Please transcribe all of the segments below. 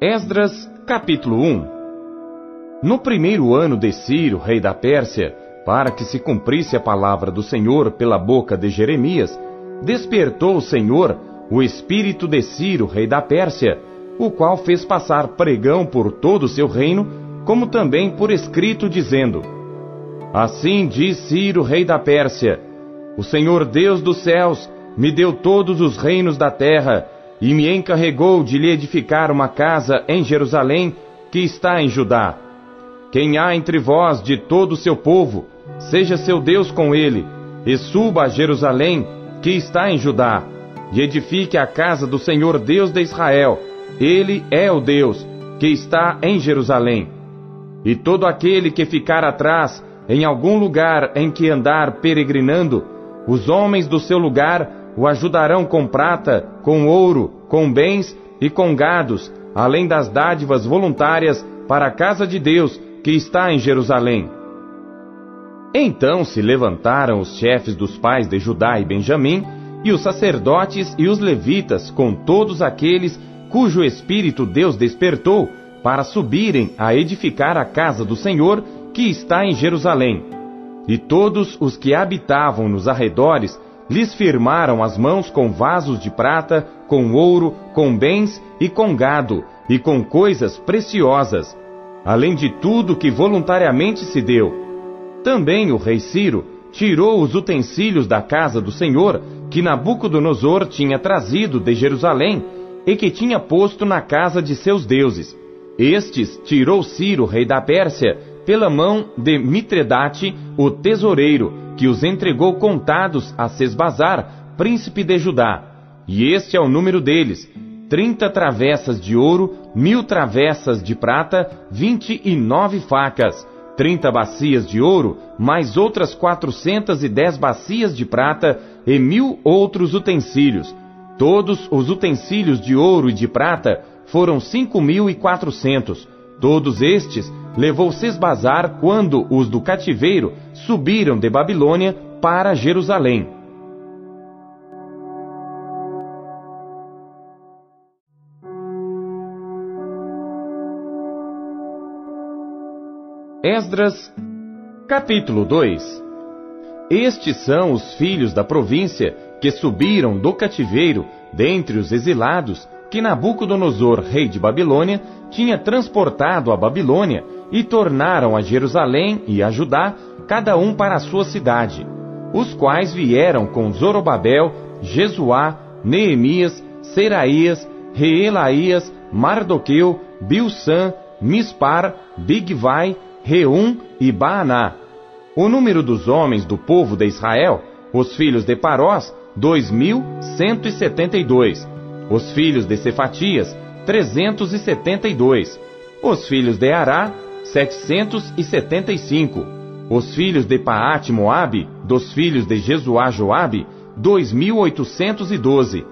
Esdras, capítulo 1 No primeiro ano de Ciro, rei da Pérsia, para que se cumprisse a palavra do Senhor pela boca de Jeremias, despertou o Senhor o espírito de Ciro, rei da Pérsia, o qual fez passar pregão por todo o seu reino, como também por escrito, dizendo: Assim diz Ciro, rei da Pérsia: O Senhor Deus dos céus me deu todos os reinos da terra e me encarregou de lhe edificar uma casa em Jerusalém, que está em Judá. Quem há entre vós de todo o seu povo, seja seu Deus com ele, e suba a Jerusalém, que está em Judá, e edifique a casa do Senhor Deus de Israel. Ele é o Deus que está em Jerusalém. E todo aquele que ficar atrás em algum lugar em que andar peregrinando, os homens do seu lugar o ajudarão com prata, com ouro, com bens e com gados, além das dádivas voluntárias para a casa de Deus que está em Jerusalém. Então se levantaram os chefes dos pais de Judá e Benjamim, e os sacerdotes e os levitas, com todos aqueles cujo espírito Deus despertou, para subirem a edificar a casa do Senhor que está em Jerusalém. E todos os que habitavam nos arredores lhes firmaram as mãos com vasos de prata, com ouro, com bens e com gado, e com coisas preciosas, além de tudo que voluntariamente se deu. Também o rei Ciro tirou os utensílios da casa do Senhor que Nabucodonosor tinha trazido de Jerusalém e que tinha posto na casa de seus deuses. Estes tirou Ciro, rei da Pérsia, pela mão de Mitredate, o tesoureiro, que os entregou contados a Sesbazar, príncipe de Judá. E este é o número deles: trinta travessas de ouro, mil travessas de prata, vinte e nove facas, trinta bacias de ouro, mais outras quatrocentas e dez bacias de prata, e mil outros utensílios. Todos os utensílios de ouro e de prata foram cinco mil e quatrocentos. Todos estes levou Sesbazar quando os do cativeiro subiram de Babilônia para Jerusalém. Esdras, capítulo 2 Estes são os filhos da província que subiram do cativeiro dentre os exilados que Nabucodonosor, rei de Babilônia, tinha transportado a Babilônia e tornaram a Jerusalém e a Judá, cada um para a sua cidade, os quais vieram com Zorobabel, Jesuá, Neemias, Seraías, Reelaías, Mardoqueu, Bilsan, Mispar, Bigvai, Reum e Baaná. O número dos homens do povo de Israel, os filhos de Parós, dois mil cento e setenta e dois. Os filhos de Cefatias, trezentos e setenta e dois. Os filhos de Ará, 775. Os filhos de Paate Moabe, dos filhos de Jesuá Joabe, 2812.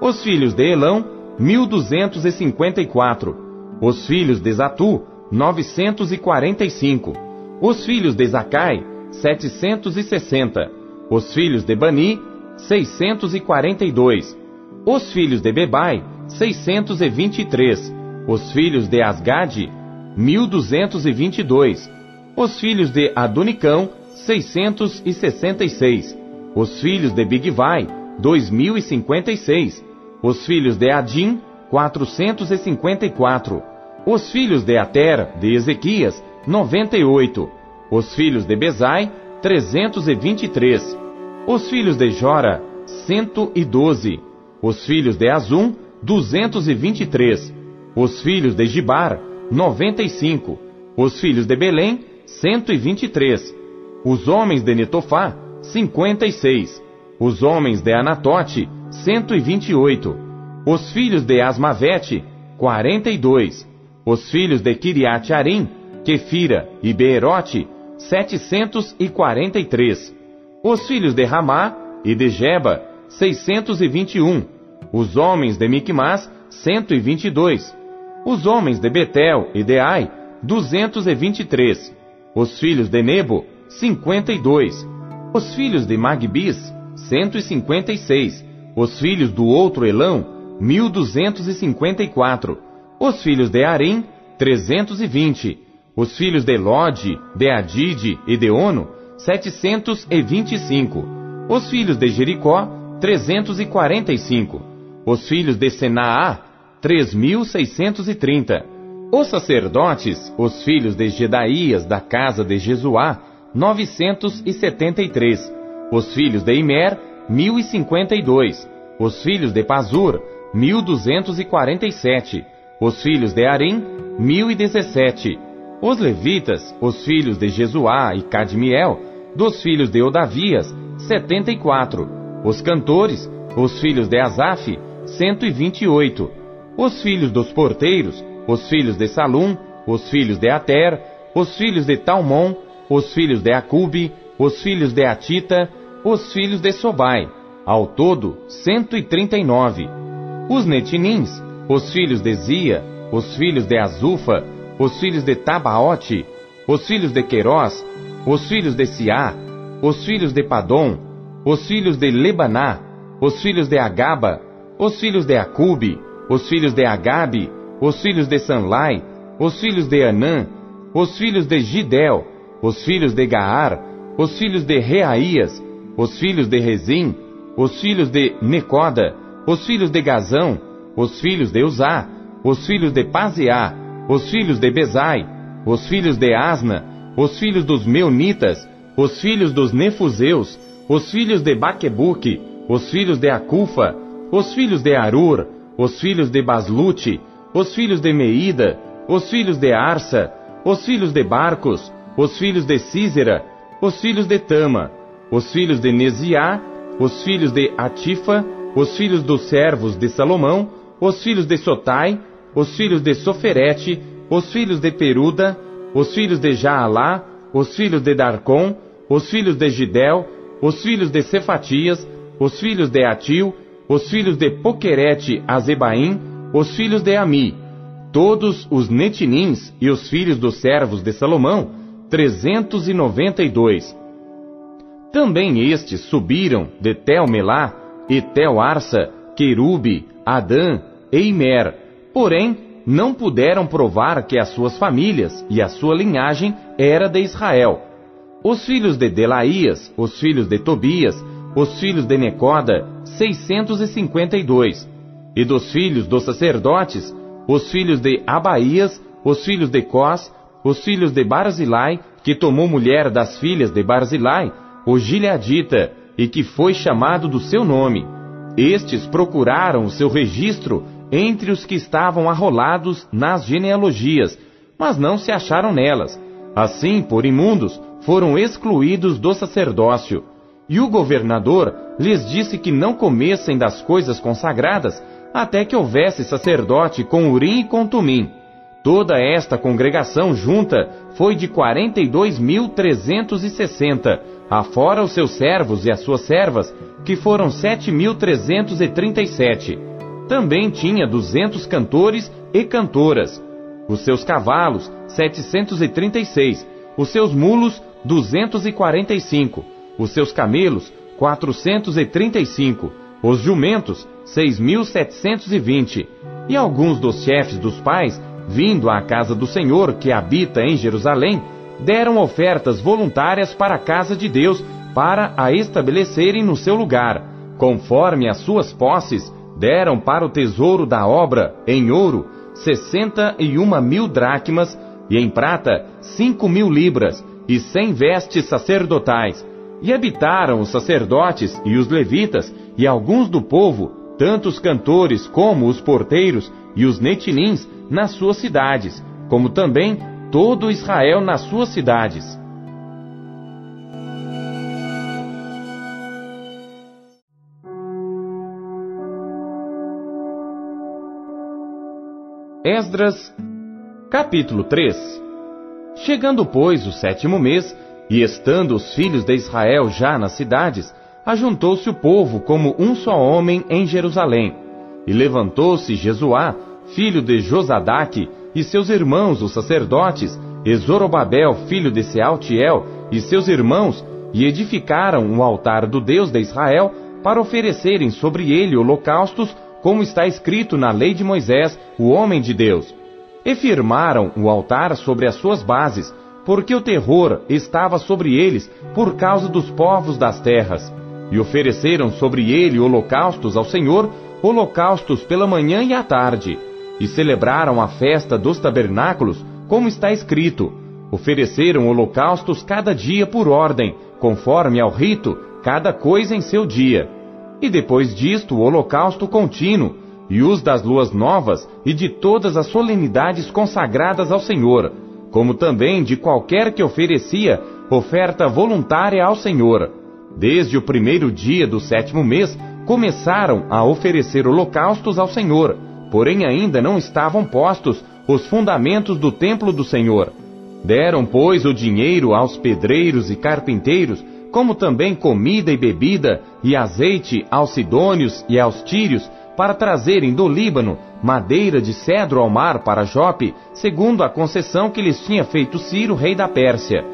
Os filhos de Elão, 1254. Os filhos de Zatu, 945. Os filhos de Zacai, 760. Os filhos de Bani, 642. Os filhos de Bebai, 623. Os filhos de Asgade, 1222. Os filhos de Adonicão, 666. Os filhos de Bigvai, 2056. Os filhos de Adim, 454. Os filhos de Ater, de Ezequias, 98. Os filhos de Bezai, 323. Os filhos de Jora, 112. Os filhos de Azum, 223. Os filhos de Gibar, 95. Os filhos de Belém, 123. Os homens de Netofá, 56. Os homens de Anatote, 128. Os filhos de Asmavete, 42. Os filhos de Kiriat Arim, Kefira e Beerote, 743. Os filhos de Ramá e de Jeba, 621. Os homens de Micmas, 122 os homens de Betel e de Ai, 223. Os filhos de Nebo, 52. Os filhos de Magbis, 156. Os filhos do outro Elão, 1254. Os filhos de Arim, 320. Os filhos de Lode, de Adide e de Ono, 725. Os filhos de Jericó, 345. Os filhos de Senaá, 3.630. Os sacerdotes, os filhos de Gedaías da casa de Jesuá, 973. Os filhos de Imer, 1052. Os filhos de Pazur, 1247. Os filhos de Arim, 1017. Os levitas, os filhos de Jesuá e Cadmiel, dos filhos de Odavias, 74. Os cantores, os filhos de Asaf, 128. Os filhos dos porteiros, os filhos de Salum, os filhos de Ater, os filhos de Talmon, os filhos de Acube, os filhos de Atita, os filhos de Sobai, ao todo 139. Os netinins, os filhos de Zia, os filhos de Azufa, os filhos de Tabaote, os filhos de Querós, os filhos de Siá, os filhos de Padom, os filhos de Lebaná, os filhos de Agaba, os filhos de Acube, os filhos de Agabe, os filhos de Sanlai, os filhos de Anã, os filhos de Gidel, os filhos de Gaar, os filhos de Reaías, os filhos de Rezim, os filhos de Necoda, os filhos de Gazão, os filhos de Uzá, os filhos de Pazeá, os filhos de Bezai, os filhos de Asna, os filhos dos Meunitas, os filhos dos Nefuseus, os filhos de Baquebuque, os filhos de Acufa, os filhos de Arur, os filhos de Baslute, os filhos de Meida, os filhos de Arsa, os filhos de Barcos, os filhos de Císera, os filhos de Tama, os filhos de Neziá, os filhos de Atifa, os filhos dos servos de Salomão, os filhos de Sotai, os filhos de Soferete, os filhos de Peruda, os filhos de Jaalá, os filhos de Darcon, os filhos de Gidel, os filhos de Cefatias, os filhos de Atil, os filhos de Poquerete Azebaim, os filhos de Ami, todos os netinins e os filhos dos servos de Salomão, trezentos e Também estes subiram de Tel-Melá, e Tel-Arsa, Querube, Adã e Imer, porém não puderam provar que as suas famílias e a sua linhagem era de Israel. Os filhos de Delaías, os filhos de Tobias, os filhos de Necoda, 652. E dos filhos dos sacerdotes, os filhos de Abaías, os filhos de Cós, os filhos de Barzilai, que tomou mulher das filhas de Barzilai, o Gileadita, e que foi chamado do seu nome. Estes procuraram o seu registro entre os que estavam arrolados nas genealogias, mas não se acharam nelas. Assim, por imundos, foram excluídos do sacerdócio. E o governador lhes disse que não comessem das coisas consagradas, até que houvesse sacerdote com Urim e com Tumim. Toda esta congregação junta foi de 42.360, afora os seus servos e as suas servas, que foram 7.337. Também tinha 200 cantores e cantoras. Os seus cavalos, 736. Os seus mulos, 245. Os seus camelos, 435. Os jumentos, 6.720. E alguns dos chefes dos pais vindo à casa do Senhor que habita em Jerusalém, deram ofertas voluntárias para a casa de Deus para a estabelecerem no seu lugar, conforme as suas posses, deram para o tesouro da obra, em ouro, sessenta e uma mil dracmas, e em prata, cinco mil libras, e cem vestes sacerdotais. E habitaram os sacerdotes e os levitas, e alguns do povo, tanto os cantores como os porteiros e os netinins, nas suas cidades, como também todo Israel nas suas cidades. Esdras, capítulo 3 Chegando, pois, o sétimo mês, e estando os filhos de Israel já nas cidades, ajuntou-se o povo como um só homem em Jerusalém. E levantou-se Jesuá, filho de Josadaque, e seus irmãos, os sacerdotes, e Zorobabel, filho de Sealtiel, e seus irmãos, e edificaram um altar do Deus de Israel, para oferecerem sobre ele holocaustos, como está escrito na lei de Moisés, o homem de Deus. E firmaram o altar sobre as suas bases, porque o terror estava sobre eles por causa dos povos das terras. E ofereceram sobre ele holocaustos ao Senhor, holocaustos pela manhã e à tarde. E celebraram a festa dos tabernáculos, como está escrito: ofereceram holocaustos cada dia por ordem, conforme ao rito, cada coisa em seu dia. E depois disto o holocausto contínuo, e os das luas novas e de todas as solenidades consagradas ao Senhor, como também de qualquer que oferecia oferta voluntária ao Senhor. Desde o primeiro dia do sétimo mês, começaram a oferecer holocaustos ao Senhor, porém ainda não estavam postos os fundamentos do templo do Senhor. Deram, pois, o dinheiro aos pedreiros e carpinteiros, como também comida e bebida, e azeite aos sidônios e aos tírios, para trazerem do Líbano madeira de cedro ao mar para Jope, segundo a concessão que lhes tinha feito Ciro, rei da Pérsia.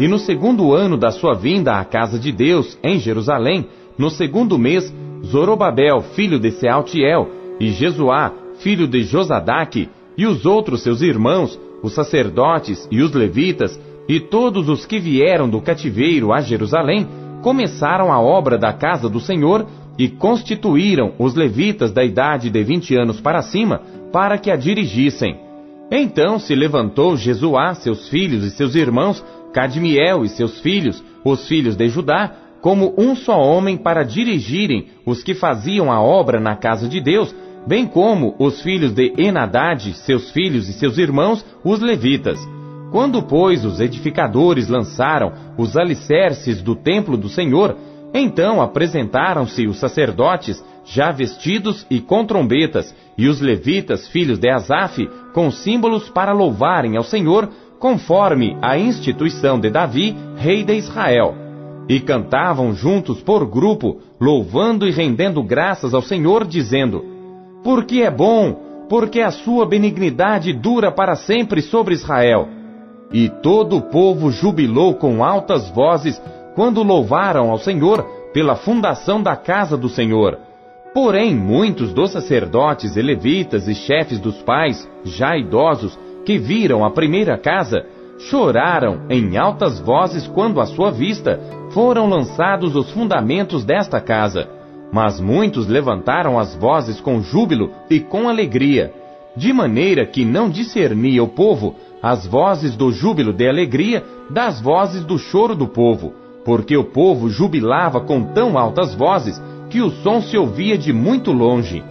E no segundo ano da sua vinda à casa de Deus, em Jerusalém, no segundo mês, Zorobabel, filho de Sealtiel, e Jesuá, filho de Josadaque, e os outros seus irmãos, os sacerdotes e os levitas, e todos os que vieram do cativeiro a Jerusalém, começaram a obra da casa do Senhor e constituíram os levitas da idade de vinte anos para cima para que a dirigissem. Então se levantou Jesuá, seus filhos e seus irmãos, Cadmiel e seus filhos, os filhos de Judá, como um só homem para dirigirem os que faziam a obra na casa de Deus, bem como os filhos de Enadade, seus filhos e seus irmãos, os levitas. Quando, pois, os edificadores lançaram os alicerces do templo do Senhor, então apresentaram-se os sacerdotes, já vestidos e com trombetas, e os levitas, filhos de Asaf, com símbolos para louvarem ao Senhor, conforme a instituição de Davi, rei de Israel. E cantavam juntos por grupo, louvando e rendendo graças ao Senhor, dizendo: porque é bom, porque a sua benignidade dura para sempre sobre Israel. E todo o povo jubilou com altas vozes quando louvaram ao Senhor pela fundação da casa do Senhor. Porém, muitos dos sacerdotes e levitas e chefes dos pais, já idosos, que viram a primeira casa, choraram em altas vozes quando à sua vista foram lançados os fundamentos desta casa. Mas muitos levantaram as vozes com júbilo e com alegria, de maneira que não discernia o povo as vozes do júbilo de alegria das vozes do choro do povo, porque o povo jubilava com tão altas vozes que o som se ouvia de muito longe.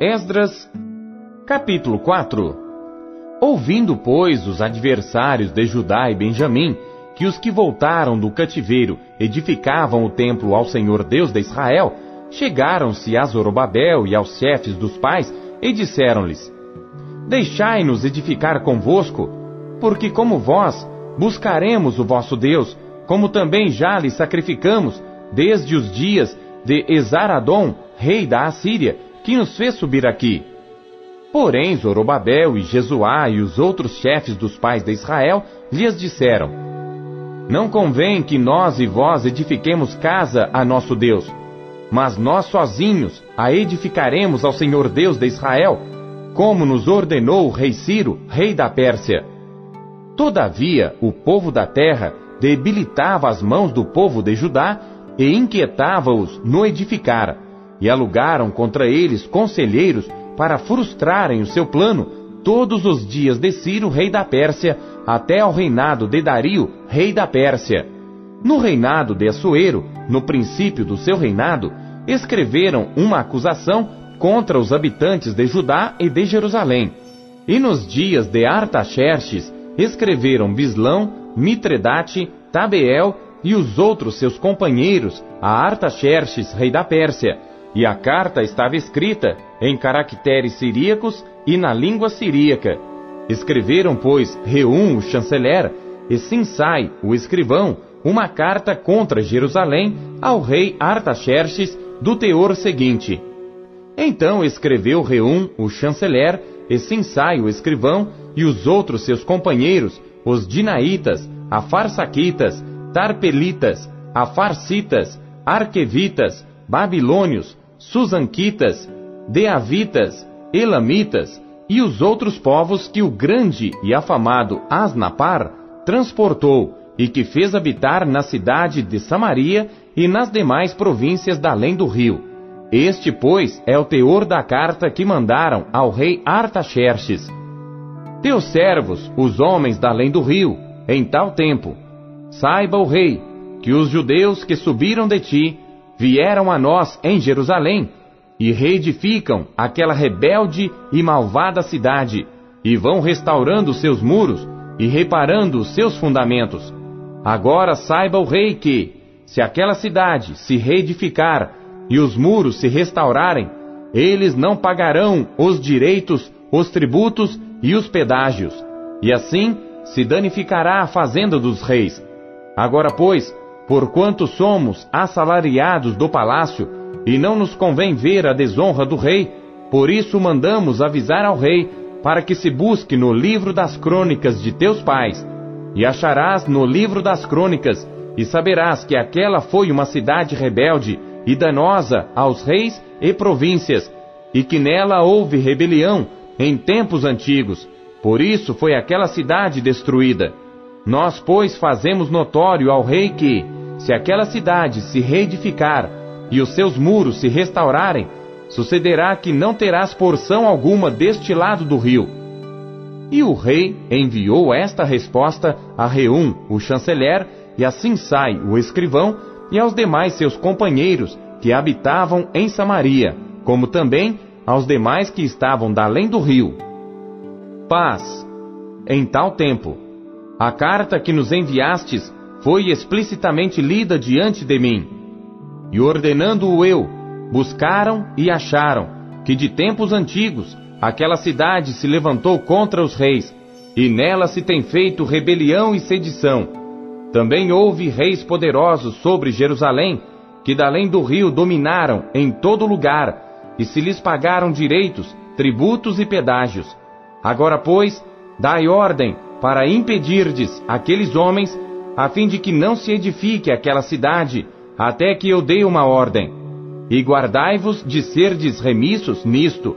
Esdras Capítulo 4 Ouvindo, pois, os adversários de Judá e Benjamim, que os que voltaram do cativeiro edificavam o templo ao Senhor Deus de Israel, chegaram-se a Zorobabel e aos chefes dos pais e disseram-lhes: Deixai-nos edificar convosco, porque como vós buscaremos o vosso Deus, como também já lhe sacrificamos desde os dias de Esaradom, rei da Assíria, que nos fez subir aqui. Porém, Zorobabel e Jesuá e os outros chefes dos pais de Israel lhes disseram: Não convém que nós e vós edifiquemos casa a nosso Deus, mas nós sozinhos a edificaremos ao Senhor Deus de Israel, como nos ordenou o rei Ciro, rei da Pérsia. Todavia, o povo da terra debilitava as mãos do povo de Judá e inquietava-os no edificar, e alugaram contra eles conselheiros para frustrarem o seu plano todos os dias de Ciro, rei da Pérsia, até ao reinado de Dario, rei da Pérsia. No reinado de Assuero, no princípio do seu reinado, escreveram uma acusação contra os habitantes de Judá e de Jerusalém. E nos dias de Artaxerxes, escreveram Bislão, Mitredate, Tabeel e os outros seus companheiros a Artaxerxes, rei da Pérsia, e a carta estava escrita em caracteres siríacos e na língua siríaca. Escreveram, pois, Reum, o chanceler, e Sinsai, o escrivão, uma carta contra Jerusalém ao rei Artaxerxes do teor seguinte. Então escreveu Reum, o chanceler, e Sinsai, o escrivão, e os outros seus companheiros, os Dinaitas, Afarsaquitas, Tarpelitas, Afarcitas, Arquevitas, Babilônios, Susanquitas, Deavitas, Elamitas e os outros povos que o grande e afamado Asnapar transportou e que fez habitar na cidade de Samaria e nas demais províncias da além do rio. Este, pois, é o teor da carta que mandaram ao rei Artaxerxes. Teus servos, os homens da além do rio, em tal tempo, saiba o rei, que os judeus que subiram de ti vieram a nós em Jerusalém e reedificam aquela rebelde e malvada cidade, e vão restaurando seus muros e reparando os seus fundamentos. Agora saiba o rei que, se aquela cidade se reedificar e os muros se restaurarem, eles não pagarão os direitos, os tributos e os pedágios, e assim se danificará a fazenda dos reis. Agora, pois, porquanto somos assalariados do palácio, e não nos convém ver a desonra do rei, por isso mandamos avisar ao rei, para que se busque no livro das crônicas de teus pais, e acharás no livro das crônicas, e saberás que aquela foi uma cidade rebelde e danosa aos reis e províncias, e que nela houve rebelião em tempos antigos, por isso foi aquela cidade destruída. Nós, pois, fazemos notório ao rei que, se aquela cidade se reedificar, e os seus muros se restaurarem, sucederá que não terás porção alguma deste lado do rio. E o rei enviou esta resposta a Reum, o chanceler, e assim sai o escrivão e aos demais seus companheiros que habitavam em Samaria, como também aos demais que estavam da além do rio. Paz. Em tal tempo, a carta que nos enviastes foi explicitamente lida diante de mim e ordenando-o eu, buscaram e acharam que de tempos antigos aquela cidade se levantou contra os reis, e nela se tem feito rebelião e sedição. Também houve reis poderosos sobre Jerusalém, que da além do rio dominaram em todo lugar, e se lhes pagaram direitos, tributos e pedágios. Agora, pois, dai ordem para impedirdes aqueles homens, a fim de que não se edifique aquela cidade, até que eu dei uma ordem. E guardai-vos de serdes remissos nisto,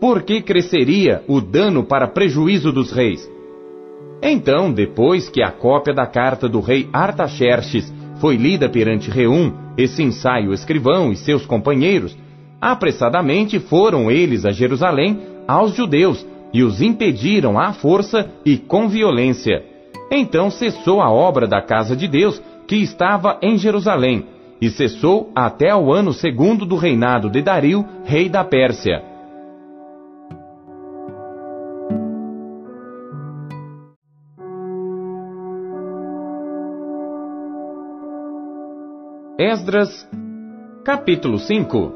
porque cresceria o dano para prejuízo dos reis. Então, depois que a cópia da carta do rei Artaxerxes foi lida perante Reum, esse ensaio escrivão e seus companheiros, apressadamente foram eles a Jerusalém aos judeus e os impediram à força e com violência. Então cessou a obra da casa de Deus que estava em Jerusalém, e cessou até ao ano segundo do reinado de Dario, rei da Pérsia. Esdras, capítulo 5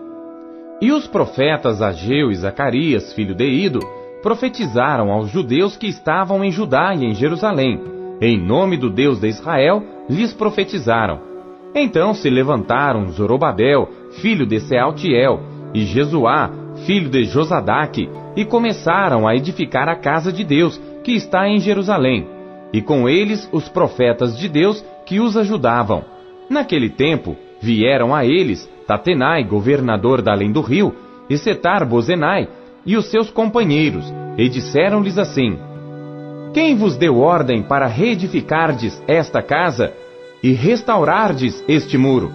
E os profetas Ageu e Zacarias, filho de Ido, profetizaram aos judeus que estavam em Judá e em Jerusalém. Em nome do Deus de Israel, lhes profetizaram então se levantaram Zorobabel, filho de Sealtiel, e Jesuá, filho de Josadaque, e começaram a edificar a casa de Deus, que está em Jerusalém, e com eles os profetas de Deus que os ajudavam. Naquele tempo vieram a eles Tatenai, governador da além do rio, e Setar Bozenai, e os seus companheiros, e disseram-lhes assim: Quem vos deu ordem para reedificardes esta casa e restaurardes este muro.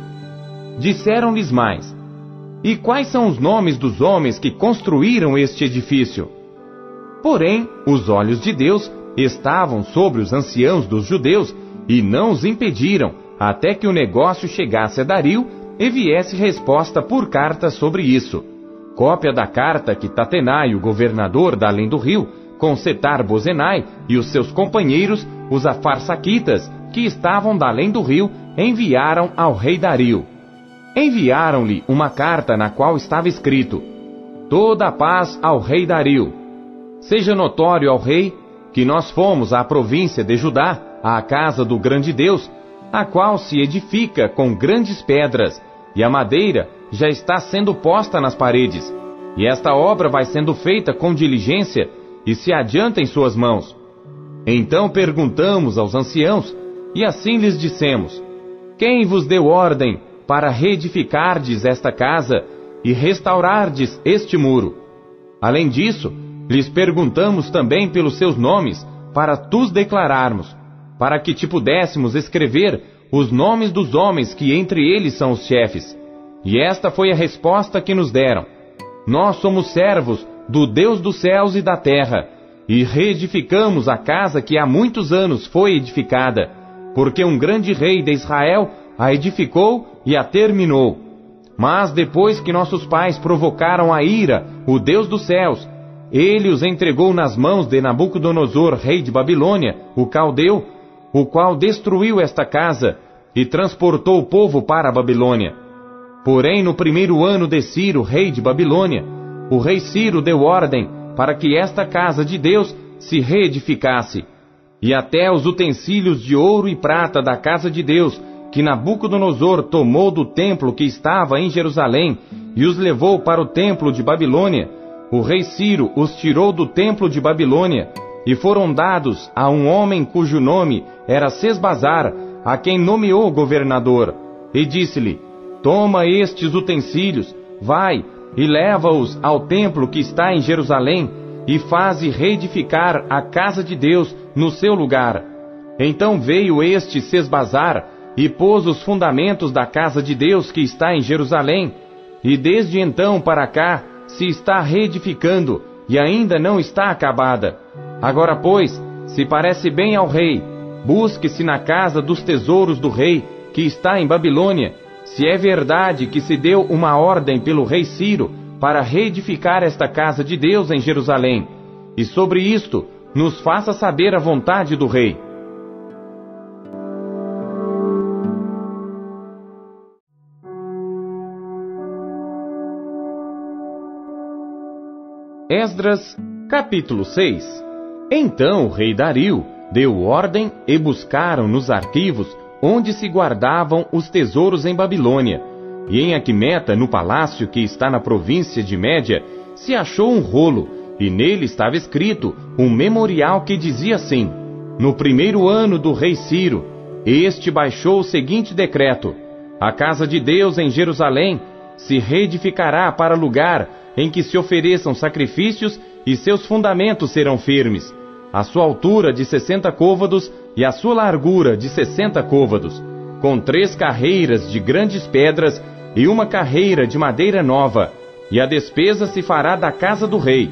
Disseram-lhes mais: E quais são os nomes dos homens que construíram este edifício? Porém, os olhos de Deus estavam sobre os anciãos dos judeus e não os impediram até que o negócio chegasse a Dario e viesse resposta por carta sobre isso. Cópia da carta que Tatenai, o governador da além do rio, com Setar Bozenai e os seus companheiros, os afarsaquitas, que estavam da além do rio, enviaram ao rei Dario. Enviaram-lhe uma carta na qual estava escrito: Toda a paz ao rei Dario. Seja notório ao rei que nós fomos à província de Judá, à casa do grande Deus, a qual se edifica com grandes pedras, e a madeira já está sendo posta nas paredes. E esta obra vai sendo feita com diligência e se adianta em suas mãos. Então perguntamos aos anciãos, e assim lhes dissemos: Quem vos deu ordem para reedificardes esta casa e restaurardes este muro? Além disso, lhes perguntamos também pelos seus nomes, para tus declararmos, para que te pudéssemos escrever os nomes dos homens que entre eles são os chefes. E esta foi a resposta que nos deram: Nós somos servos do Deus dos céus e da terra, e reedificamos a casa que há muitos anos foi edificada, porque um grande rei de Israel a edificou e a terminou. Mas depois que nossos pais provocaram a ira, o Deus dos céus, ele os entregou nas mãos de Nabucodonosor, rei de Babilônia, o caldeu, o qual destruiu esta casa e transportou o povo para a Babilônia. Porém, no primeiro ano de Ciro, rei de Babilônia, o rei Ciro deu ordem para que esta casa de Deus se reedificasse, e até os utensílios de ouro e prata da casa de Deus, que Nabucodonosor tomou do templo que estava em Jerusalém e os levou para o templo de Babilônia, o rei Ciro os tirou do templo de Babilônia e foram dados a um homem cujo nome era Sesbazar, a quem nomeou governador, e disse-lhe: Toma estes utensílios, vai e leva-os ao templo que está em Jerusalém, e faze reedificar a casa de Deus no seu lugar. Então veio este Sesbazar e pôs os fundamentos da casa de Deus que está em Jerusalém, e desde então para cá se está reedificando e ainda não está acabada. Agora, pois, se parece bem ao rei, busque-se na casa dos tesouros do rei, que está em Babilônia, se é verdade que se deu uma ordem pelo rei Ciro para reedificar esta casa de Deus em Jerusalém. E sobre isto, nos faça saber a vontade do rei. Esdras, capítulo 6 Então o rei Dario deu ordem e buscaram nos arquivos onde se guardavam os tesouros em Babilônia. E em Aquimeta, no palácio que está na província de Média, se achou um rolo, e nele estava escrito um memorial que dizia assim: No primeiro ano do rei Ciro, este baixou o seguinte decreto: A casa de Deus em Jerusalém se reedificará para lugar em que se ofereçam sacrifícios e seus fundamentos serão firmes. A sua altura de sessenta côvados e a sua largura de sessenta côvados, com três carreiras de grandes pedras e uma carreira de madeira nova, e a despesa se fará da casa do rei.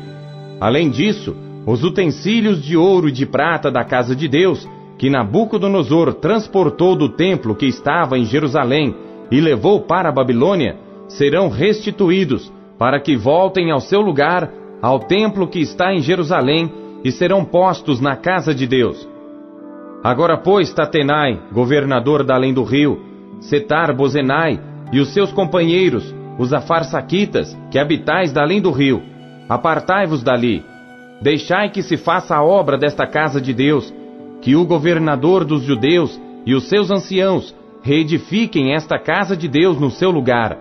Além disso, os utensílios de ouro e de prata da casa de Deus, que Nabucodonosor transportou do templo que estava em Jerusalém e levou para a Babilônia, serão restituídos, para que voltem ao seu lugar, ao templo que está em Jerusalém, e serão postos na casa de Deus. Agora, pois, Tatenai, governador da além do rio, Setar Bozenai e os seus companheiros, os afarsaquitas, que habitais da além do rio, apartai-vos dali. Deixai que se faça a obra desta casa de Deus, que o governador dos judeus e os seus anciãos reedifiquem esta casa de Deus no seu lugar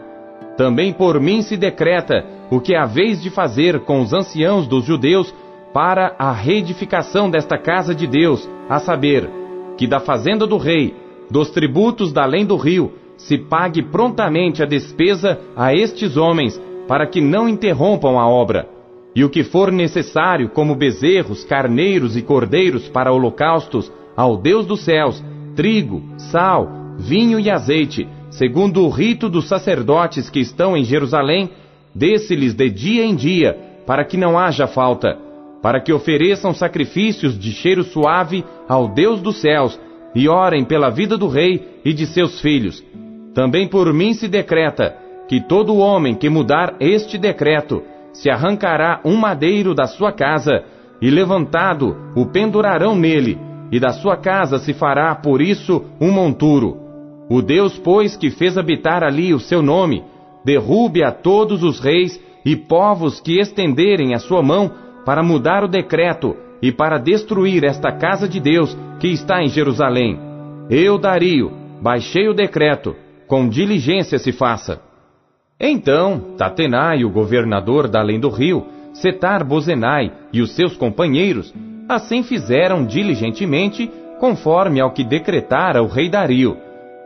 também por mim se decreta o que haveis de fazer com os anciãos dos judeus para a reedificação desta casa de Deus, a saber, que da fazenda do rei, dos tributos da além do rio, se pague prontamente a despesa a estes homens, para que não interrompam a obra. E o que for necessário, como bezerros, carneiros e cordeiros para holocaustos, ao Deus dos céus, trigo, sal, vinho e azeite, segundo o rito dos sacerdotes que estão em Jerusalém, desse-lhes de dia em dia, para que não haja falta, para que ofereçam sacrifícios de cheiro suave ao Deus dos céus, e orem pela vida do rei e de seus filhos. Também por mim se decreta que todo homem que mudar este decreto se arrancará um madeiro da sua casa, e levantado o pendurarão nele, e da sua casa se fará por isso um monturo. O Deus, pois, que fez habitar ali o seu nome, derrube a todos os reis e povos que estenderem a sua mão para mudar o decreto e para destruir esta casa de Deus que está em Jerusalém. Eu, Dario, baixei o decreto, com diligência se faça. Então, Tatenai, o governador da além do rio, Setar Bozenai e os seus companheiros, assim fizeram diligentemente, conforme ao que decretara o rei Dario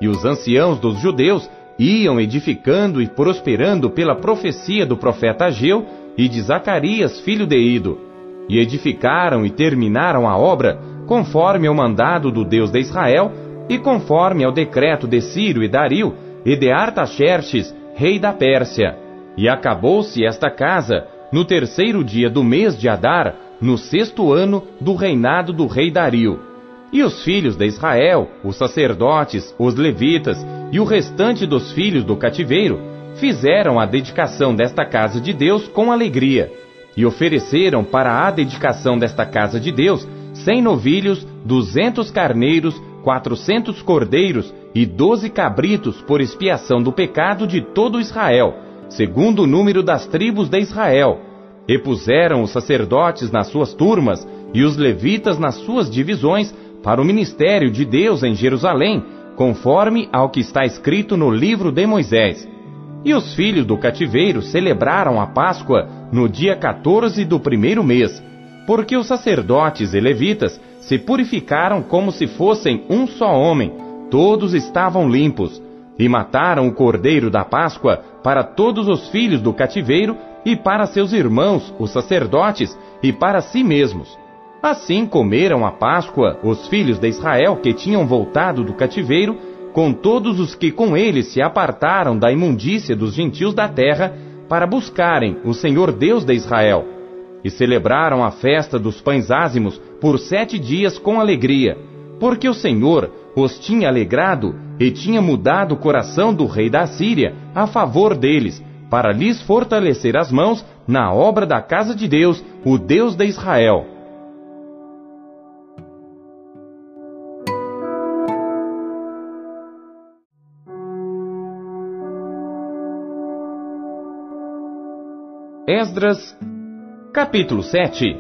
E os anciãos dos judeus iam edificando e prosperando pela profecia do profeta Ageu e de Zacarias, filho de Ido. E edificaram e terminaram a obra, conforme ao mandado do Deus de Israel, e conforme ao decreto de Ciro e Dario, e de Artaxerxes, rei da Pérsia. E acabou-se esta casa, no terceiro dia do mês de Adar, no sexto ano do reinado do rei Dario. E os filhos de Israel, os sacerdotes, os levitas e o restante dos filhos do cativeiro, fizeram a dedicação desta casa de Deus com alegria, e ofereceram para a dedicação desta casa de Deus cem novilhos, duzentos carneiros, quatrocentos cordeiros e doze cabritos por expiação do pecado de todo Israel, segundo o número das tribos de Israel. E puseram os sacerdotes nas suas turmas e os levitas nas suas divisões para o ministério de Deus em Jerusalém, conforme ao que está escrito no livro de Moisés. E os filhos do cativeiro celebraram a Páscoa no dia 14 do primeiro mês, porque os sacerdotes e levitas se purificaram como se fossem um só homem, todos estavam limpos, e mataram o cordeiro da Páscoa para todos os filhos do cativeiro e para seus irmãos, os sacerdotes, e para si mesmos. Assim comeram a Páscoa os filhos de Israel que tinham voltado do cativeiro, com todos os que com eles se apartaram da imundícia dos gentios da terra, para buscarem o Senhor Deus de Israel. E celebraram a festa dos pães ázimos por sete dias com alegria, porque o Senhor os tinha alegrado e tinha mudado o coração do rei da Síria a favor deles, para lhes fortalecer as mãos na obra da casa de Deus, o Deus de Israel. Esdras, capítulo 7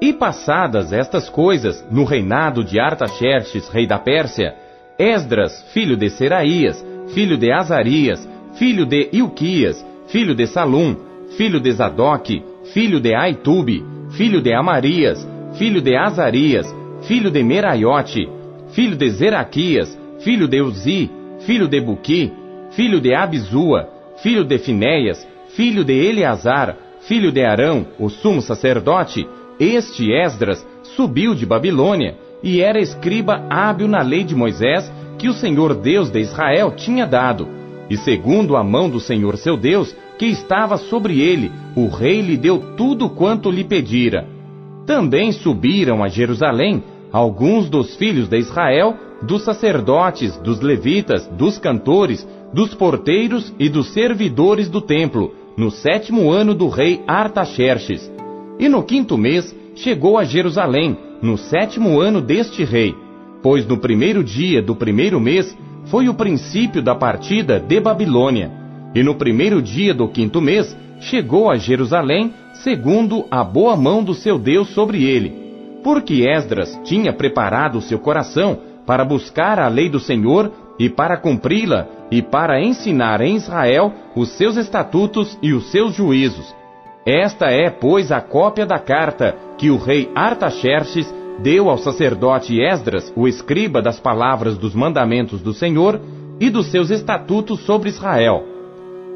E passadas estas coisas, no reinado de Artaxerxes, rei da Pérsia, Esdras, filho de Seraías, filho de Azarias, filho de Ilquias, filho de Salum, filho de Zadok, filho de Aitube, filho de Amarias, filho de Azarias, filho de Meraiote, filho de Zeraquias, filho de Uzi, filho de Buqui, filho de Abizua, filho de Finéias, filho de Eleazar, filho de Arão, o sumo sacerdote, este Esdras subiu de Babilônia e era escriba hábil na lei de Moisés que o Senhor Deus de Israel tinha dado. E segundo a mão do Senhor seu Deus, que estava sobre ele, o rei lhe deu tudo quanto lhe pedira. Também subiram a Jerusalém alguns dos filhos de Israel, dos sacerdotes, dos levitas, dos cantores, dos porteiros e dos servidores do templo, no sétimo ano do rei Artaxerxes. E no quinto mês chegou a Jerusalém, no sétimo ano deste rei, pois no primeiro dia do primeiro mês foi o princípio da partida de Babilônia. E no primeiro dia do quinto mês chegou a Jerusalém, segundo a boa mão do seu Deus sobre ele. Porque Esdras tinha preparado seu coração para buscar a lei do Senhor e para cumpri-la, e para ensinar em Israel os seus estatutos e os seus juízos. Esta é, pois, a cópia da carta que o rei Artaxerxes deu ao sacerdote Esdras, o escriba das palavras dos mandamentos do Senhor e dos seus estatutos sobre Israel.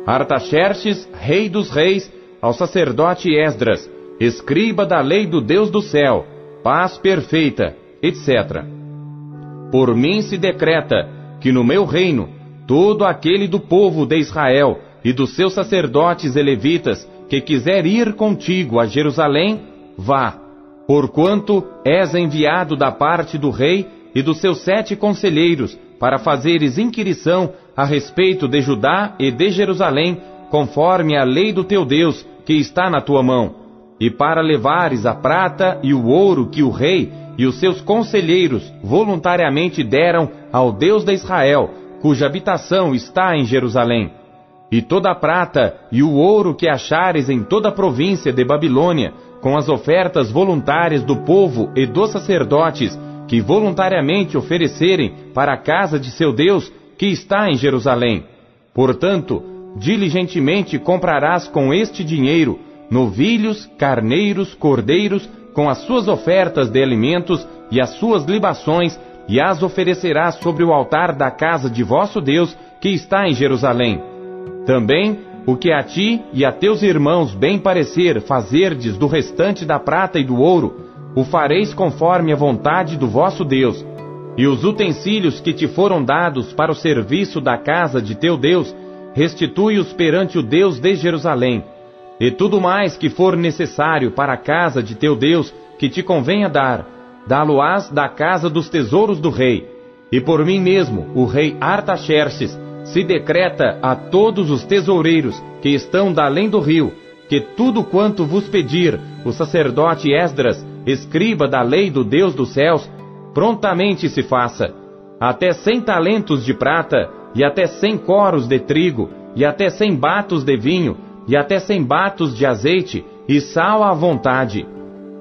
Artaxerxes, rei dos reis, ao sacerdote Esdras, escriba da lei do Deus do céu, paz perfeita, etc. Por mim se decreta que no meu reino todo aquele do povo de Israel e dos seus sacerdotes e levitas que quiser ir contigo a Jerusalém, vá, porquanto és enviado da parte do rei e dos seus sete conselheiros para fazeres inquirição a respeito de Judá e de Jerusalém, conforme a lei do teu Deus que está na tua mão, e para levares a prata e o ouro que o rei e os seus conselheiros voluntariamente deram ao Deus de Israel, cuja habitação está em Jerusalém. E toda a prata e o ouro que achares em toda a província de Babilônia, com as ofertas voluntárias do povo e dos sacerdotes, que voluntariamente oferecerem para a casa de seu Deus, que está em Jerusalém. Portanto, diligentemente comprarás com este dinheiro novilhos, carneiros, cordeiros, com as suas ofertas de alimentos e as suas libações, e as oferecerás sobre o altar da casa de vosso Deus, que está em Jerusalém. Também o que a ti e a teus irmãos bem parecer fazerdes do restante da prata e do ouro, o fareis conforme a vontade do vosso Deus. E os utensílios que te foram dados para o serviço da casa de teu Deus, restitui-os perante o Deus de Jerusalém. E tudo mais que for necessário para a casa de teu Deus, que te convenha dar, dá-lo-ás da casa dos tesouros do rei. E por mim mesmo, o rei Artaxerxes, se decreta a todos os tesoureiros que estão da além do rio, que tudo quanto vos pedir o sacerdote Esdras, escriba da lei do Deus dos céus, prontamente se faça. Até cem talentos de prata, e até cem coros de trigo, e até cem batos de vinho, e até cem batos de azeite, e sal à vontade.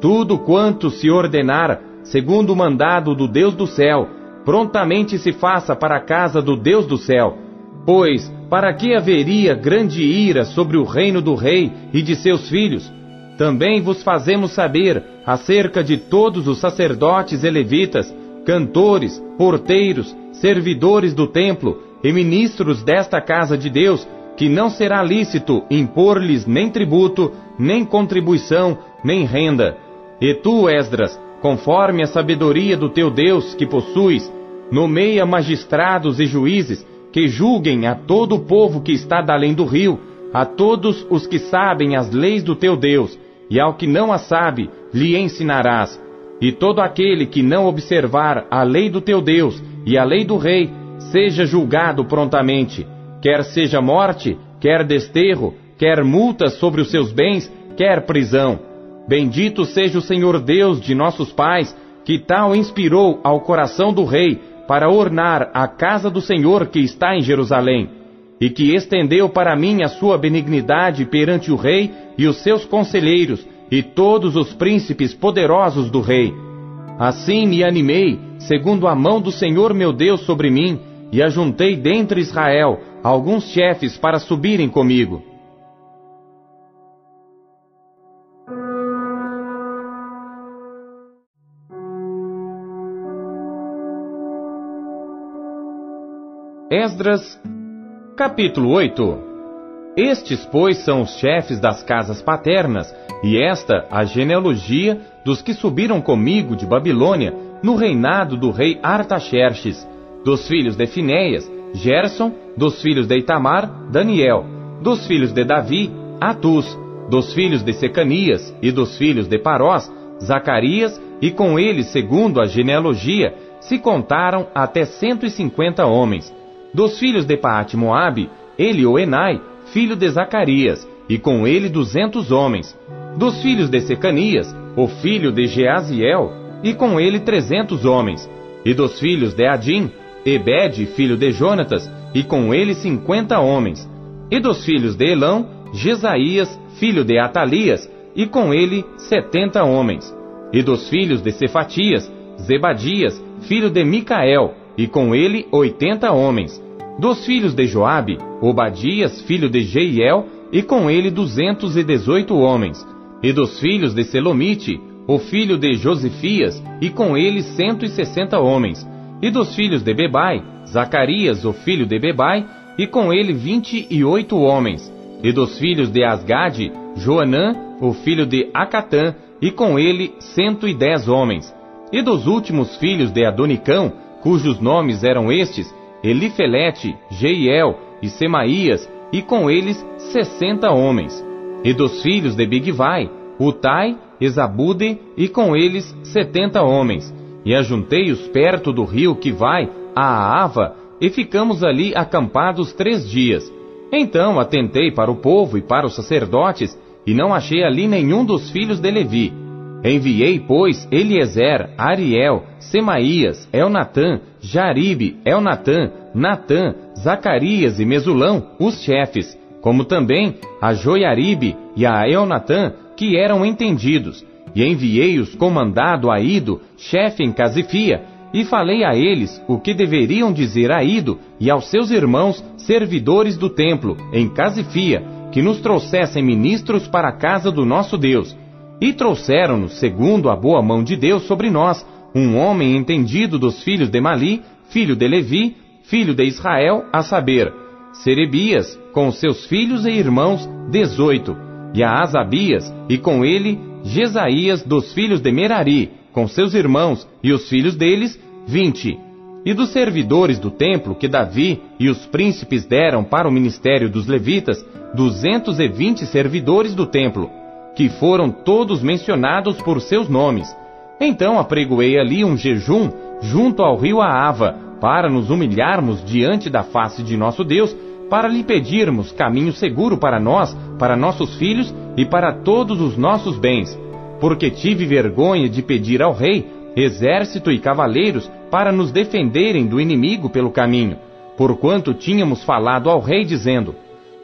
Tudo quanto se ordenar, segundo o mandado do Deus do céu, prontamente se faça para a casa do Deus do céu. Pois, para que haveria grande ira sobre o reino do rei e de seus filhos? Também vos fazemos saber acerca de todos os sacerdotes e levitas, cantores, porteiros, servidores do templo e ministros desta casa de Deus, que não será lícito impor-lhes nem tributo, nem contribuição, nem renda. E tu, Esdras, conforme a sabedoria do teu Deus que possuis, nomeia magistrados e juízes que julguem a todo o povo que está além do rio, a todos os que sabem as leis do teu Deus, e ao que não a sabe, lhe ensinarás. E todo aquele que não observar a lei do teu Deus e a lei do rei, seja julgado prontamente, quer seja morte, quer desterro, quer multas sobre os seus bens, quer prisão. Bendito seja o Senhor Deus de nossos pais, que tal inspirou ao coração do rei para ornar a casa do Senhor que está em Jerusalém, e que estendeu para mim a sua benignidade perante o rei e os seus conselheiros e todos os príncipes poderosos do rei. Assim me animei, segundo a mão do Senhor meu Deus sobre mim, e ajuntei dentre Israel alguns chefes para subirem comigo. Esdras, capítulo 8 Estes, pois, são os chefes das casas paternas, e esta a genealogia dos que subiram comigo de Babilônia no reinado do rei Artaxerxes, dos filhos de Finéias, Gerson, dos filhos de Itamar, Daniel, dos filhos de Davi, Atus, dos filhos de Secanias e dos filhos de Parós, Zacarias, e com eles, segundo a genealogia, se contaram até cento e cinquenta homens dos filhos de Paate Moabe, Elioenai, filho de Zacarias, e com ele duzentos homens. Dos filhos de Secanias, o filho de Jeaziel, e com ele trezentos homens. E dos filhos de Adim, Ebed, filho de Jonatas, e com ele cinquenta homens. E dos filhos de Elão, Jesaías, filho de Atalias, e com ele setenta homens. E dos filhos de Cefatias, Zebadias, filho de Micael, e com ele oitenta homens. Dos filhos de Joabe, Obadias, filho de Jeiel, e com ele duzentos e dezoito homens. E dos filhos de Selomite, o filho de Josifias, e com ele cento e sessenta homens. E dos filhos de Bebai, Zacarias, o filho de Bebai, e com ele vinte e oito homens. E dos filhos de Asgade, Joanã, o filho de Acatã, e com ele cento e dez homens. E dos últimos filhos de Adonicão, cujos nomes eram estes, Elifelete, Jeiel e Semaías, e com eles sessenta homens. E dos filhos de Bigvai, Utai, Esabude, e com eles setenta homens. E ajuntei-os perto do rio que vai a Ava, e ficamos ali acampados três dias. Então atentei para o povo e para os sacerdotes, e não achei ali nenhum dos filhos de Levi. Enviei, pois, Eliezer, Ariel, Semaías, Elnatã, Jaribe, Elnatã, Natã, Zacarias e Mesulão, os chefes, como também a Joiaribe e a Elnatã, que eram entendidos, e enviei-os comandado a Ido, chefe em Casifia, e falei a eles o que deveriam dizer a Ido e aos seus irmãos, servidores do templo, em Casifia, que nos trouxessem ministros para a casa do nosso Deus, e trouxeram-nos, segundo a boa mão de Deus sobre nós, um homem entendido dos filhos de Mali, filho de Levi, filho de Israel, a saber, Serebias, com seus filhos e irmãos, dezoito, e a Asabias, e com ele Jesaías dos filhos de Merari, com seus irmãos e os filhos deles, vinte. E dos servidores do templo que Davi e os príncipes deram para o ministério dos levitas, duzentos e vinte servidores do templo, que foram todos mencionados por seus nomes. Então apregoei ali um jejum junto ao rio Aava, para nos humilharmos diante da face de nosso Deus, para lhe pedirmos caminho seguro para nós, para nossos filhos e para todos os nossos bens. Porque tive vergonha de pedir ao rei exército e cavaleiros para nos defenderem do inimigo pelo caminho, porquanto tínhamos falado ao rei dizendo: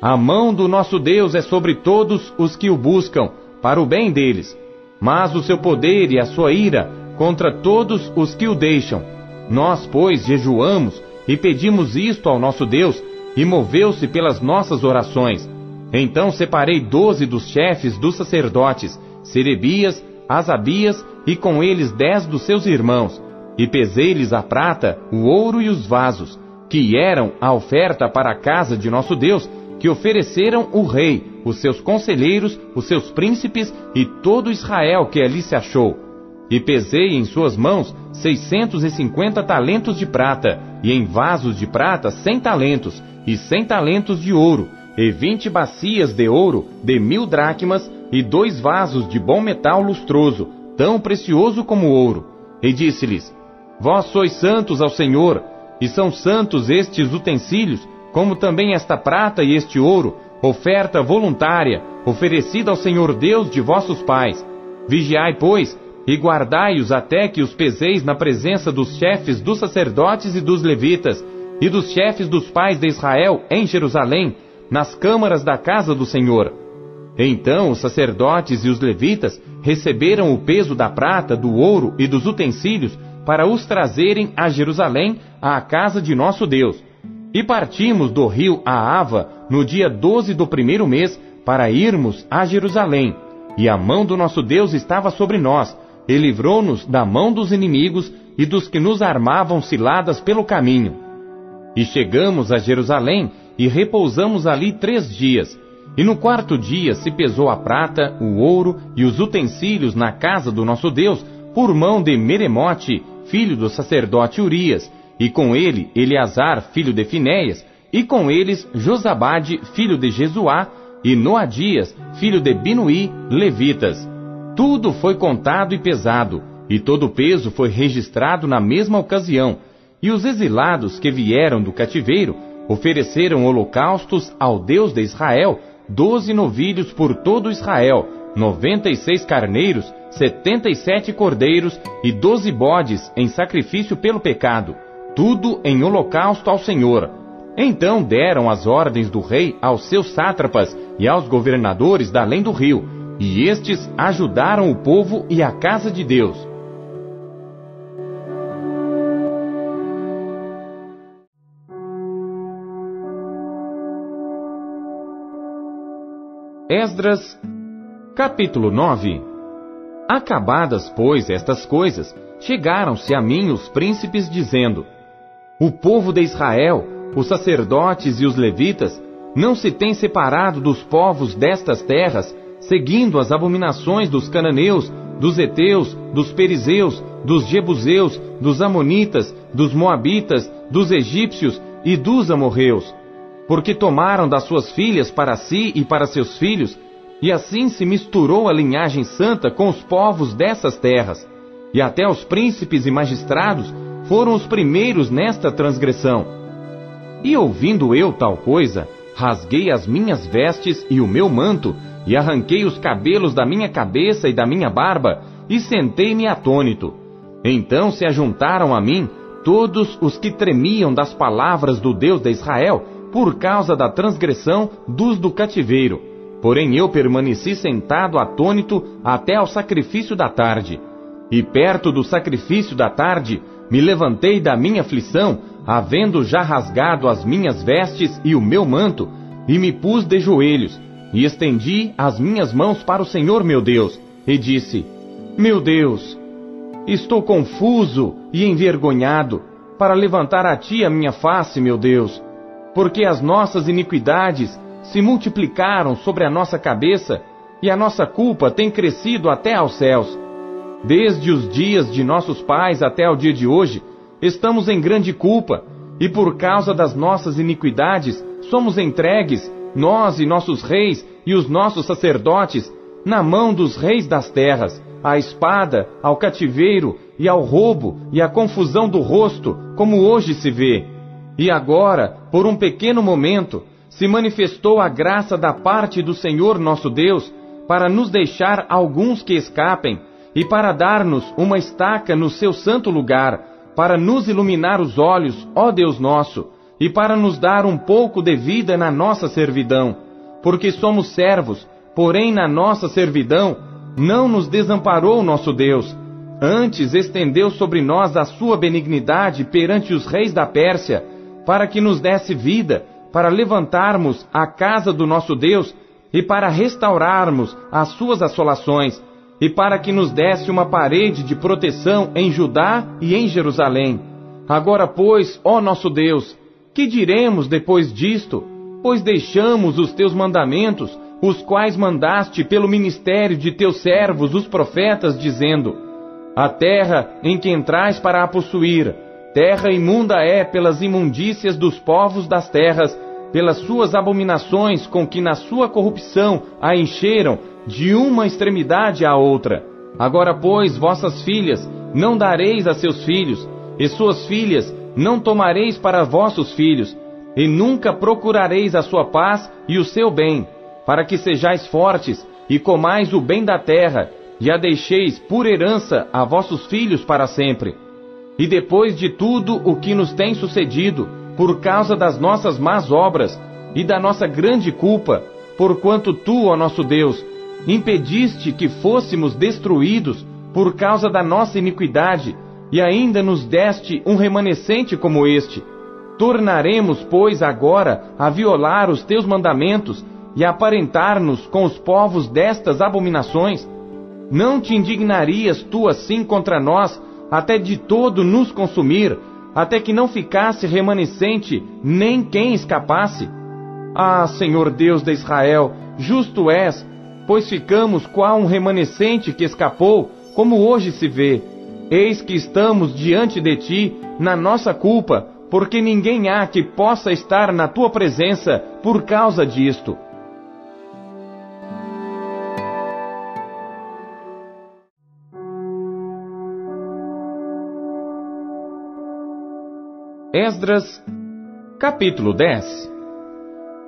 A mão do nosso Deus é sobre todos os que o buscam, para o bem deles, mas o seu poder e a sua ira contra todos os que o deixam. Nós, pois, jejuamos e pedimos isto ao nosso Deus, e moveu-se pelas nossas orações. Então separei doze dos chefes dos sacerdotes, Serebias, Asabias e com eles dez dos seus irmãos, e pesei-lhes a prata, o ouro e os vasos, que eram a oferta para a casa de nosso Deus, que ofereceram o rei, os seus conselheiros, os seus príncipes e todo Israel que ali se achou. E pesei em suas mãos seiscentos e cinquenta talentos de prata, e em vasos de prata cem talentos, e cem talentos de ouro, e vinte bacias de ouro de mil dracmas, e dois vasos de bom metal lustroso, tão precioso como ouro. E disse-lhes: Vós sois santos ao Senhor, e são santos estes utensílios, como também esta prata e este ouro, oferta voluntária, oferecida ao Senhor Deus de vossos pais. Vigiai, pois, e guardai-os até que os peseis na presença dos chefes dos sacerdotes e dos levitas, e dos chefes dos pais de Israel em Jerusalém, nas câmaras da casa do Senhor. Então os sacerdotes e os levitas receberam o peso da prata, do ouro e dos utensílios para os trazerem a Jerusalém, à casa de nosso Deus. E partimos do rio Aava no dia doze do primeiro mês para irmos a Jerusalém. E a mão do nosso Deus estava sobre nós, e livrou-nos da mão dos inimigos e dos que nos armavam ciladas pelo caminho. E chegamos a Jerusalém e repousamos ali três dias. E no quarto dia se pesou a prata, o ouro e os utensílios na casa do nosso Deus, por mão de Meremote, filho do sacerdote Urias, e com ele Eleazar, filho de Finéias, e com eles Josabade, filho de Jesuá, e Noadias, filho de Binuí, levitas. Tudo foi contado e pesado, e todo o peso foi registrado na mesma ocasião, e os exilados que vieram do cativeiro ofereceram holocaustos ao Deus de Israel, doze novilhos por todo Israel, noventa e seis carneiros, setenta e sete cordeiros e doze bodes em sacrifício pelo pecado, tudo em holocausto ao Senhor. Então deram as ordens do rei aos seus sátrapas e aos governadores da além do rio, e estes ajudaram o povo e a casa de Deus. Esdras, capítulo 9 Acabadas, pois, estas coisas, chegaram-se a mim os príncipes, dizendo: O povo de Israel, os sacerdotes e os levitas, não se têm separado dos povos destas terras, seguindo as abominações dos cananeus, dos heteus, dos perizeus, dos jebuseus, dos amonitas, dos moabitas, dos egípcios e dos amorreus. Porque tomaram das suas filhas para si e para seus filhos, e assim se misturou a linhagem santa com os povos dessas terras, e até os príncipes e magistrados foram os primeiros nesta transgressão. E ouvindo eu tal coisa, rasguei as minhas vestes e o meu manto, e arranquei os cabelos da minha cabeça e da minha barba, e sentei-me atônito. Então se ajuntaram a mim todos os que tremiam das palavras do Deus de Israel, por causa da transgressão dos do cativeiro. Porém eu permaneci sentado atônito até ao sacrifício da tarde. E perto do sacrifício da tarde, me levantei da minha aflição, havendo já rasgado as minhas vestes e o meu manto, e me pus de joelhos, e estendi as minhas mãos para o Senhor meu Deus, e disse: Meu Deus, estou confuso e envergonhado para levantar a ti a minha face, meu Deus, porque as nossas iniquidades se multiplicaram sobre a nossa cabeça e a nossa culpa tem crescido até aos céus. Desde os dias de nossos pais até o dia de hoje, estamos em grande culpa, e por causa das nossas iniquidades somos entregues, nós e nossos reis e os nossos sacerdotes, na mão dos reis das terras, à espada, ao cativeiro e ao roubo e à confusão do rosto, como hoje se vê. E agora, por um pequeno momento, se manifestou a graça da parte do Senhor nosso Deus, para nos deixar alguns que escapem, e para dar-nos uma estaca no seu santo lugar, para nos iluminar os olhos, ó Deus nosso, e para nos dar um pouco de vida na nossa servidão. Porque somos servos, porém na nossa servidão não nos desamparou nosso Deus. Antes estendeu sobre nós a sua benignidade perante os reis da Pérsia, para que nos desse vida, para levantarmos a casa do nosso Deus e para restaurarmos as suas assolações e para que nos desse uma parede de proteção em Judá e em Jerusalém. Agora, pois, ó nosso Deus, que diremos depois disto? Pois deixamos os teus mandamentos, os quais mandaste pelo ministério de teus servos, os profetas, dizendo: A terra em que entrais para a possuir, terra imunda é pelas imundícias dos povos das terras, pelas suas abominações com que na sua corrupção a encheram, de uma extremidade à outra. Agora, pois, vossas filhas não dareis a seus filhos, e suas filhas não tomareis para vossos filhos, e nunca procurareis a sua paz e o seu bem, para que sejais fortes e comais o bem da terra, e a deixeis por herança a vossos filhos para sempre. E depois de tudo o que nos tem sucedido, por causa das nossas más obras e da nossa grande culpa, porquanto tu, ó nosso Deus, impediste que fôssemos destruídos por causa da nossa iniquidade, e ainda nos deste um remanescente como este. Tornaremos, pois, agora a violar os teus mandamentos e aparentar-nos com os povos destas abominações? Não te indignarias tu assim contra nós, até de todo nos consumir, até que não ficasse remanescente nem quem escapasse? Ah, Senhor Deus de Israel, justo és, pois ficamos qual um remanescente que escapou, como hoje se vê. Eis que estamos diante de ti, na nossa culpa, porque ninguém há que possa estar na tua presença por causa disto. Esdras, capítulo 10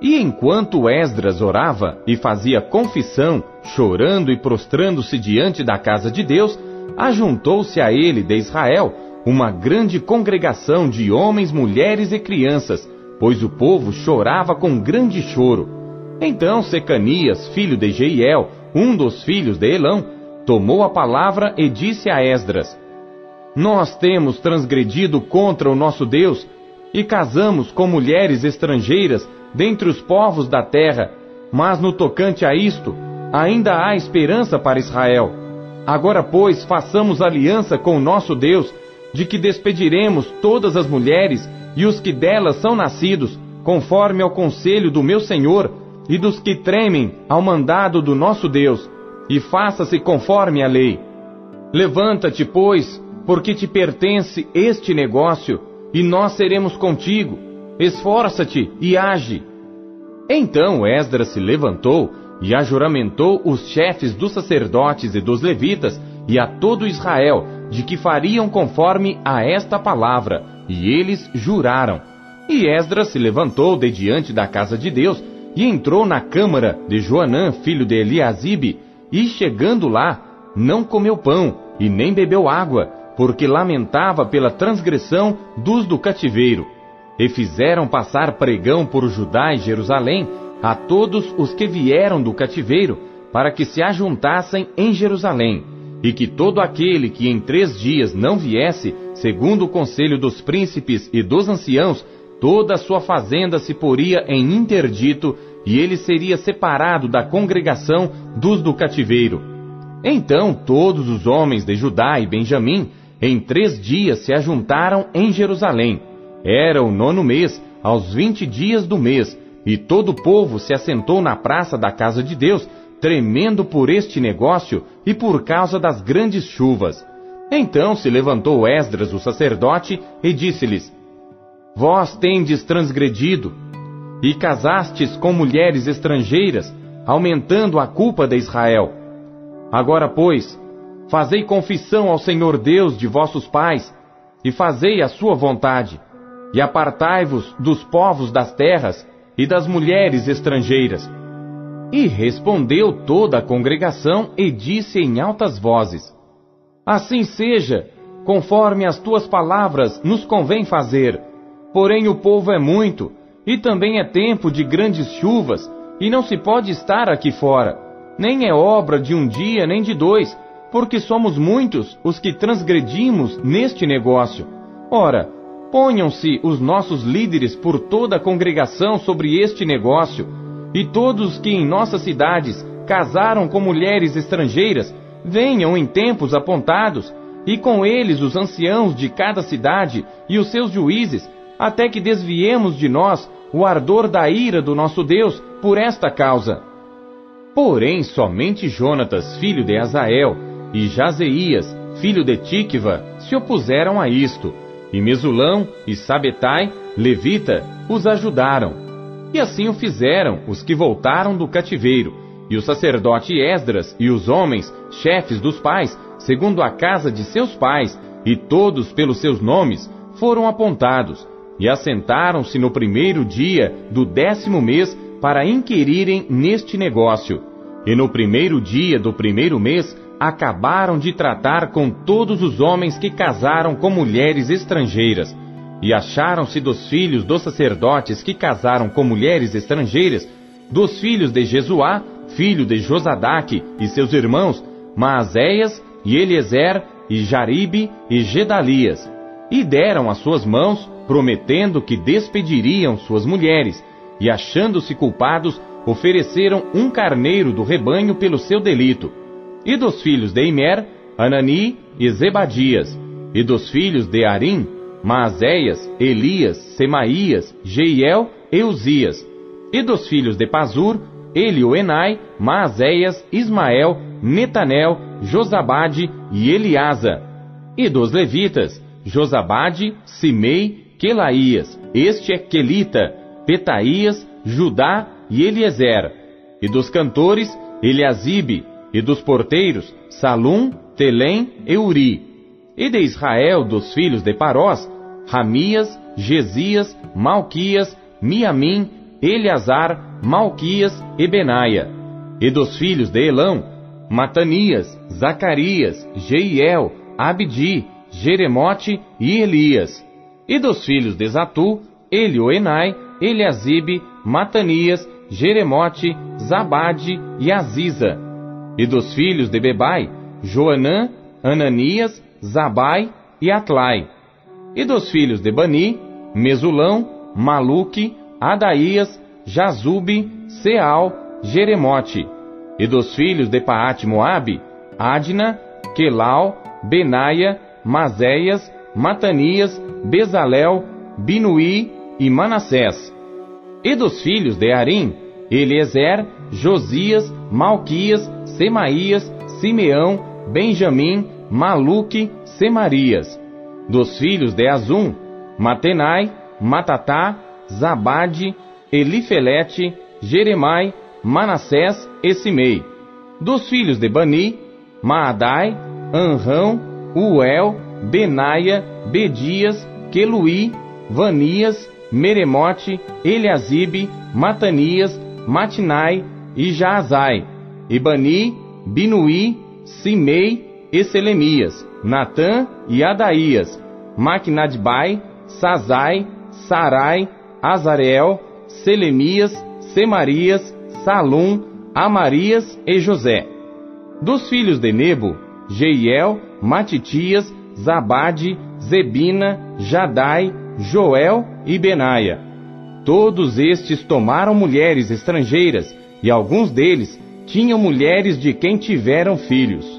e enquanto Esdras orava e fazia confissão, chorando e prostrando-se diante da casa de Deus, ajuntou-se a ele de Israel uma grande congregação de homens, mulheres e crianças, pois o povo chorava com grande choro. Então Secanias, filho de Jeiel, um dos filhos de Elão, tomou a palavra e disse a Esdras: Nós temos transgredido contra o nosso Deus e casamos com mulheres estrangeiras dentre os povos da terra, mas no tocante a isto, ainda há esperança para Israel. Agora, pois, façamos aliança com o nosso Deus, de que despediremos todas as mulheres e os que delas são nascidos, conforme ao conselho do meu Senhor e dos que tremem ao mandado do nosso Deus, e faça-se conforme a lei. Levanta-te, pois, porque te pertence este negócio, e nós seremos contigo Esforça-te e age. Então Esdras se levantou e ajuramentou os chefes dos sacerdotes e dos levitas e a todo Israel de que fariam conforme a esta palavra, e eles juraram. E Esdras se levantou de diante da casa de Deus e entrou na câmara de Joanã, filho de Eliasibe, e chegando lá, não comeu pão e nem bebeu água, porque lamentava pela transgressão dos do cativeiro e fizeram passar pregão por Judá e Jerusalém a todos os que vieram do cativeiro, para que se ajuntassem em Jerusalém, e que todo aquele que em três dias não viesse, segundo o conselho dos príncipes e dos anciãos, toda a sua fazenda se poria em interdito, e ele seria separado da congregação dos do cativeiro. Então todos os homens de Judá e Benjamim, em três dias se ajuntaram em Jerusalém. Era o nono mês, aos vinte dias do mês, e todo o povo se assentou na praça da casa de Deus, tremendo por este negócio e por causa das grandes chuvas. Então se levantou Esdras, o sacerdote, e disse-lhes: Vós tendes transgredido, e casastes com mulheres estrangeiras, aumentando a culpa de Israel. Agora, pois, fazei confissão ao Senhor Deus de vossos pais, e fazei a sua vontade, e apartai-vos dos povos das terras e das mulheres estrangeiras. E respondeu toda a congregação e disse em altas vozes: Assim seja, conforme as tuas palavras nos convém fazer. Porém o povo é muito, e também é tempo de grandes chuvas, e não se pode estar aqui fora. Nem é obra de um dia nem de dois, porque somos muitos os que transgredimos neste negócio. Ora, ponham-se os nossos líderes por toda a congregação sobre este negócio, e todos que em nossas cidades casaram com mulheres estrangeiras, venham em tempos apontados, e com eles os anciãos de cada cidade e os seus juízes, até que desviemos de nós o ardor da ira do nosso Deus por esta causa. Porém, somente Jonatas, filho de Azael, e Jazeias, filho de Tikva, se opuseram a isto, e Mesulão e Sabetai, levita, os ajudaram. E assim o fizeram os que voltaram do cativeiro, e o sacerdote Esdras e os homens, chefes dos pais, segundo a casa de seus pais, e todos pelos seus nomes, foram apontados, e assentaram-se no primeiro dia do décimo mês para inquirirem neste negócio. E no primeiro dia do primeiro mês acabaram de tratar com todos os homens que casaram com mulheres estrangeiras. E acharam-se dos filhos dos sacerdotes que casaram com mulheres estrangeiras, dos filhos de Jesuá, filho de Josadaque, e seus irmãos, Maazéias, e Eliezer, e Jaribe, e Gedalias. E deram as suas mãos prometendo que despediriam suas mulheres, e achando-se culpados, ofereceram um carneiro do rebanho pelo seu delito. E dos filhos de Imer, Anani e Zebadias, e dos filhos de Arim, Maazéias, Elias, Semaías, Jeiel e Uzias, e dos filhos de Pazur, Elioenai, Maazéias, Ismael, Netanel, Josabade e Eliasa, e dos levitas, Josabade, Simei, Quelaías, este é Quelita, Petaías, Judá e Eliezer, e dos cantores, Eliasibe, e dos porteiros, Salum, Telém e Uri, e de Israel dos filhos de Parós, Ramias, Gesias, Malquias, Miamim, Eleazar, Malquias e Benaia, e dos filhos de Elão, Matanias, Zacarias, Jeiel, Abdi, Jeremote e Elias, e dos filhos de Zatu, Elioenai, Eliasibe, Matanias, Jeremote, Zabade e Aziza. E dos filhos de Bebai, Joanã, Ananias, Zabai e Atlai. E dos filhos de Bani, Mesulão, Maluque, Adaías, Jazube, Seal, Jeremote. E dos filhos de Paate Moabe, Adna, Quelau, Benaia, Mazéias, Matanias, Bezalel, Binuí e Manassés. E dos filhos de Arim, Eliezer, Josias, Malquias, Semaías, Simeão, Benjamim, Maluque, Semarias. Dos filhos de Azum, Matenai, Matatá, Zabade, Elifelete, Jeremai, Manassés e Simei. Dos filhos de Bani, Maadai, Anrão, Uel, Benaia, Bedias, Queluí, Vanias, Meremote, Eliasibe, Matanias, Matinai e Jaazai, Ibani, Binuí, Simei e Selemias, Natã e Adaías, Maquinadbai, Sazai, Sarai, Azareel, Selemias, Semarias, Salum, Amarias e José. Dos filhos de Nebo, Jeiel, Matitias, Zabade, Zebina, Jadai, Joel e Benaia. Todos estes tomaram mulheres estrangeiras, e alguns deles tinham mulheres de quem tiveram filhos.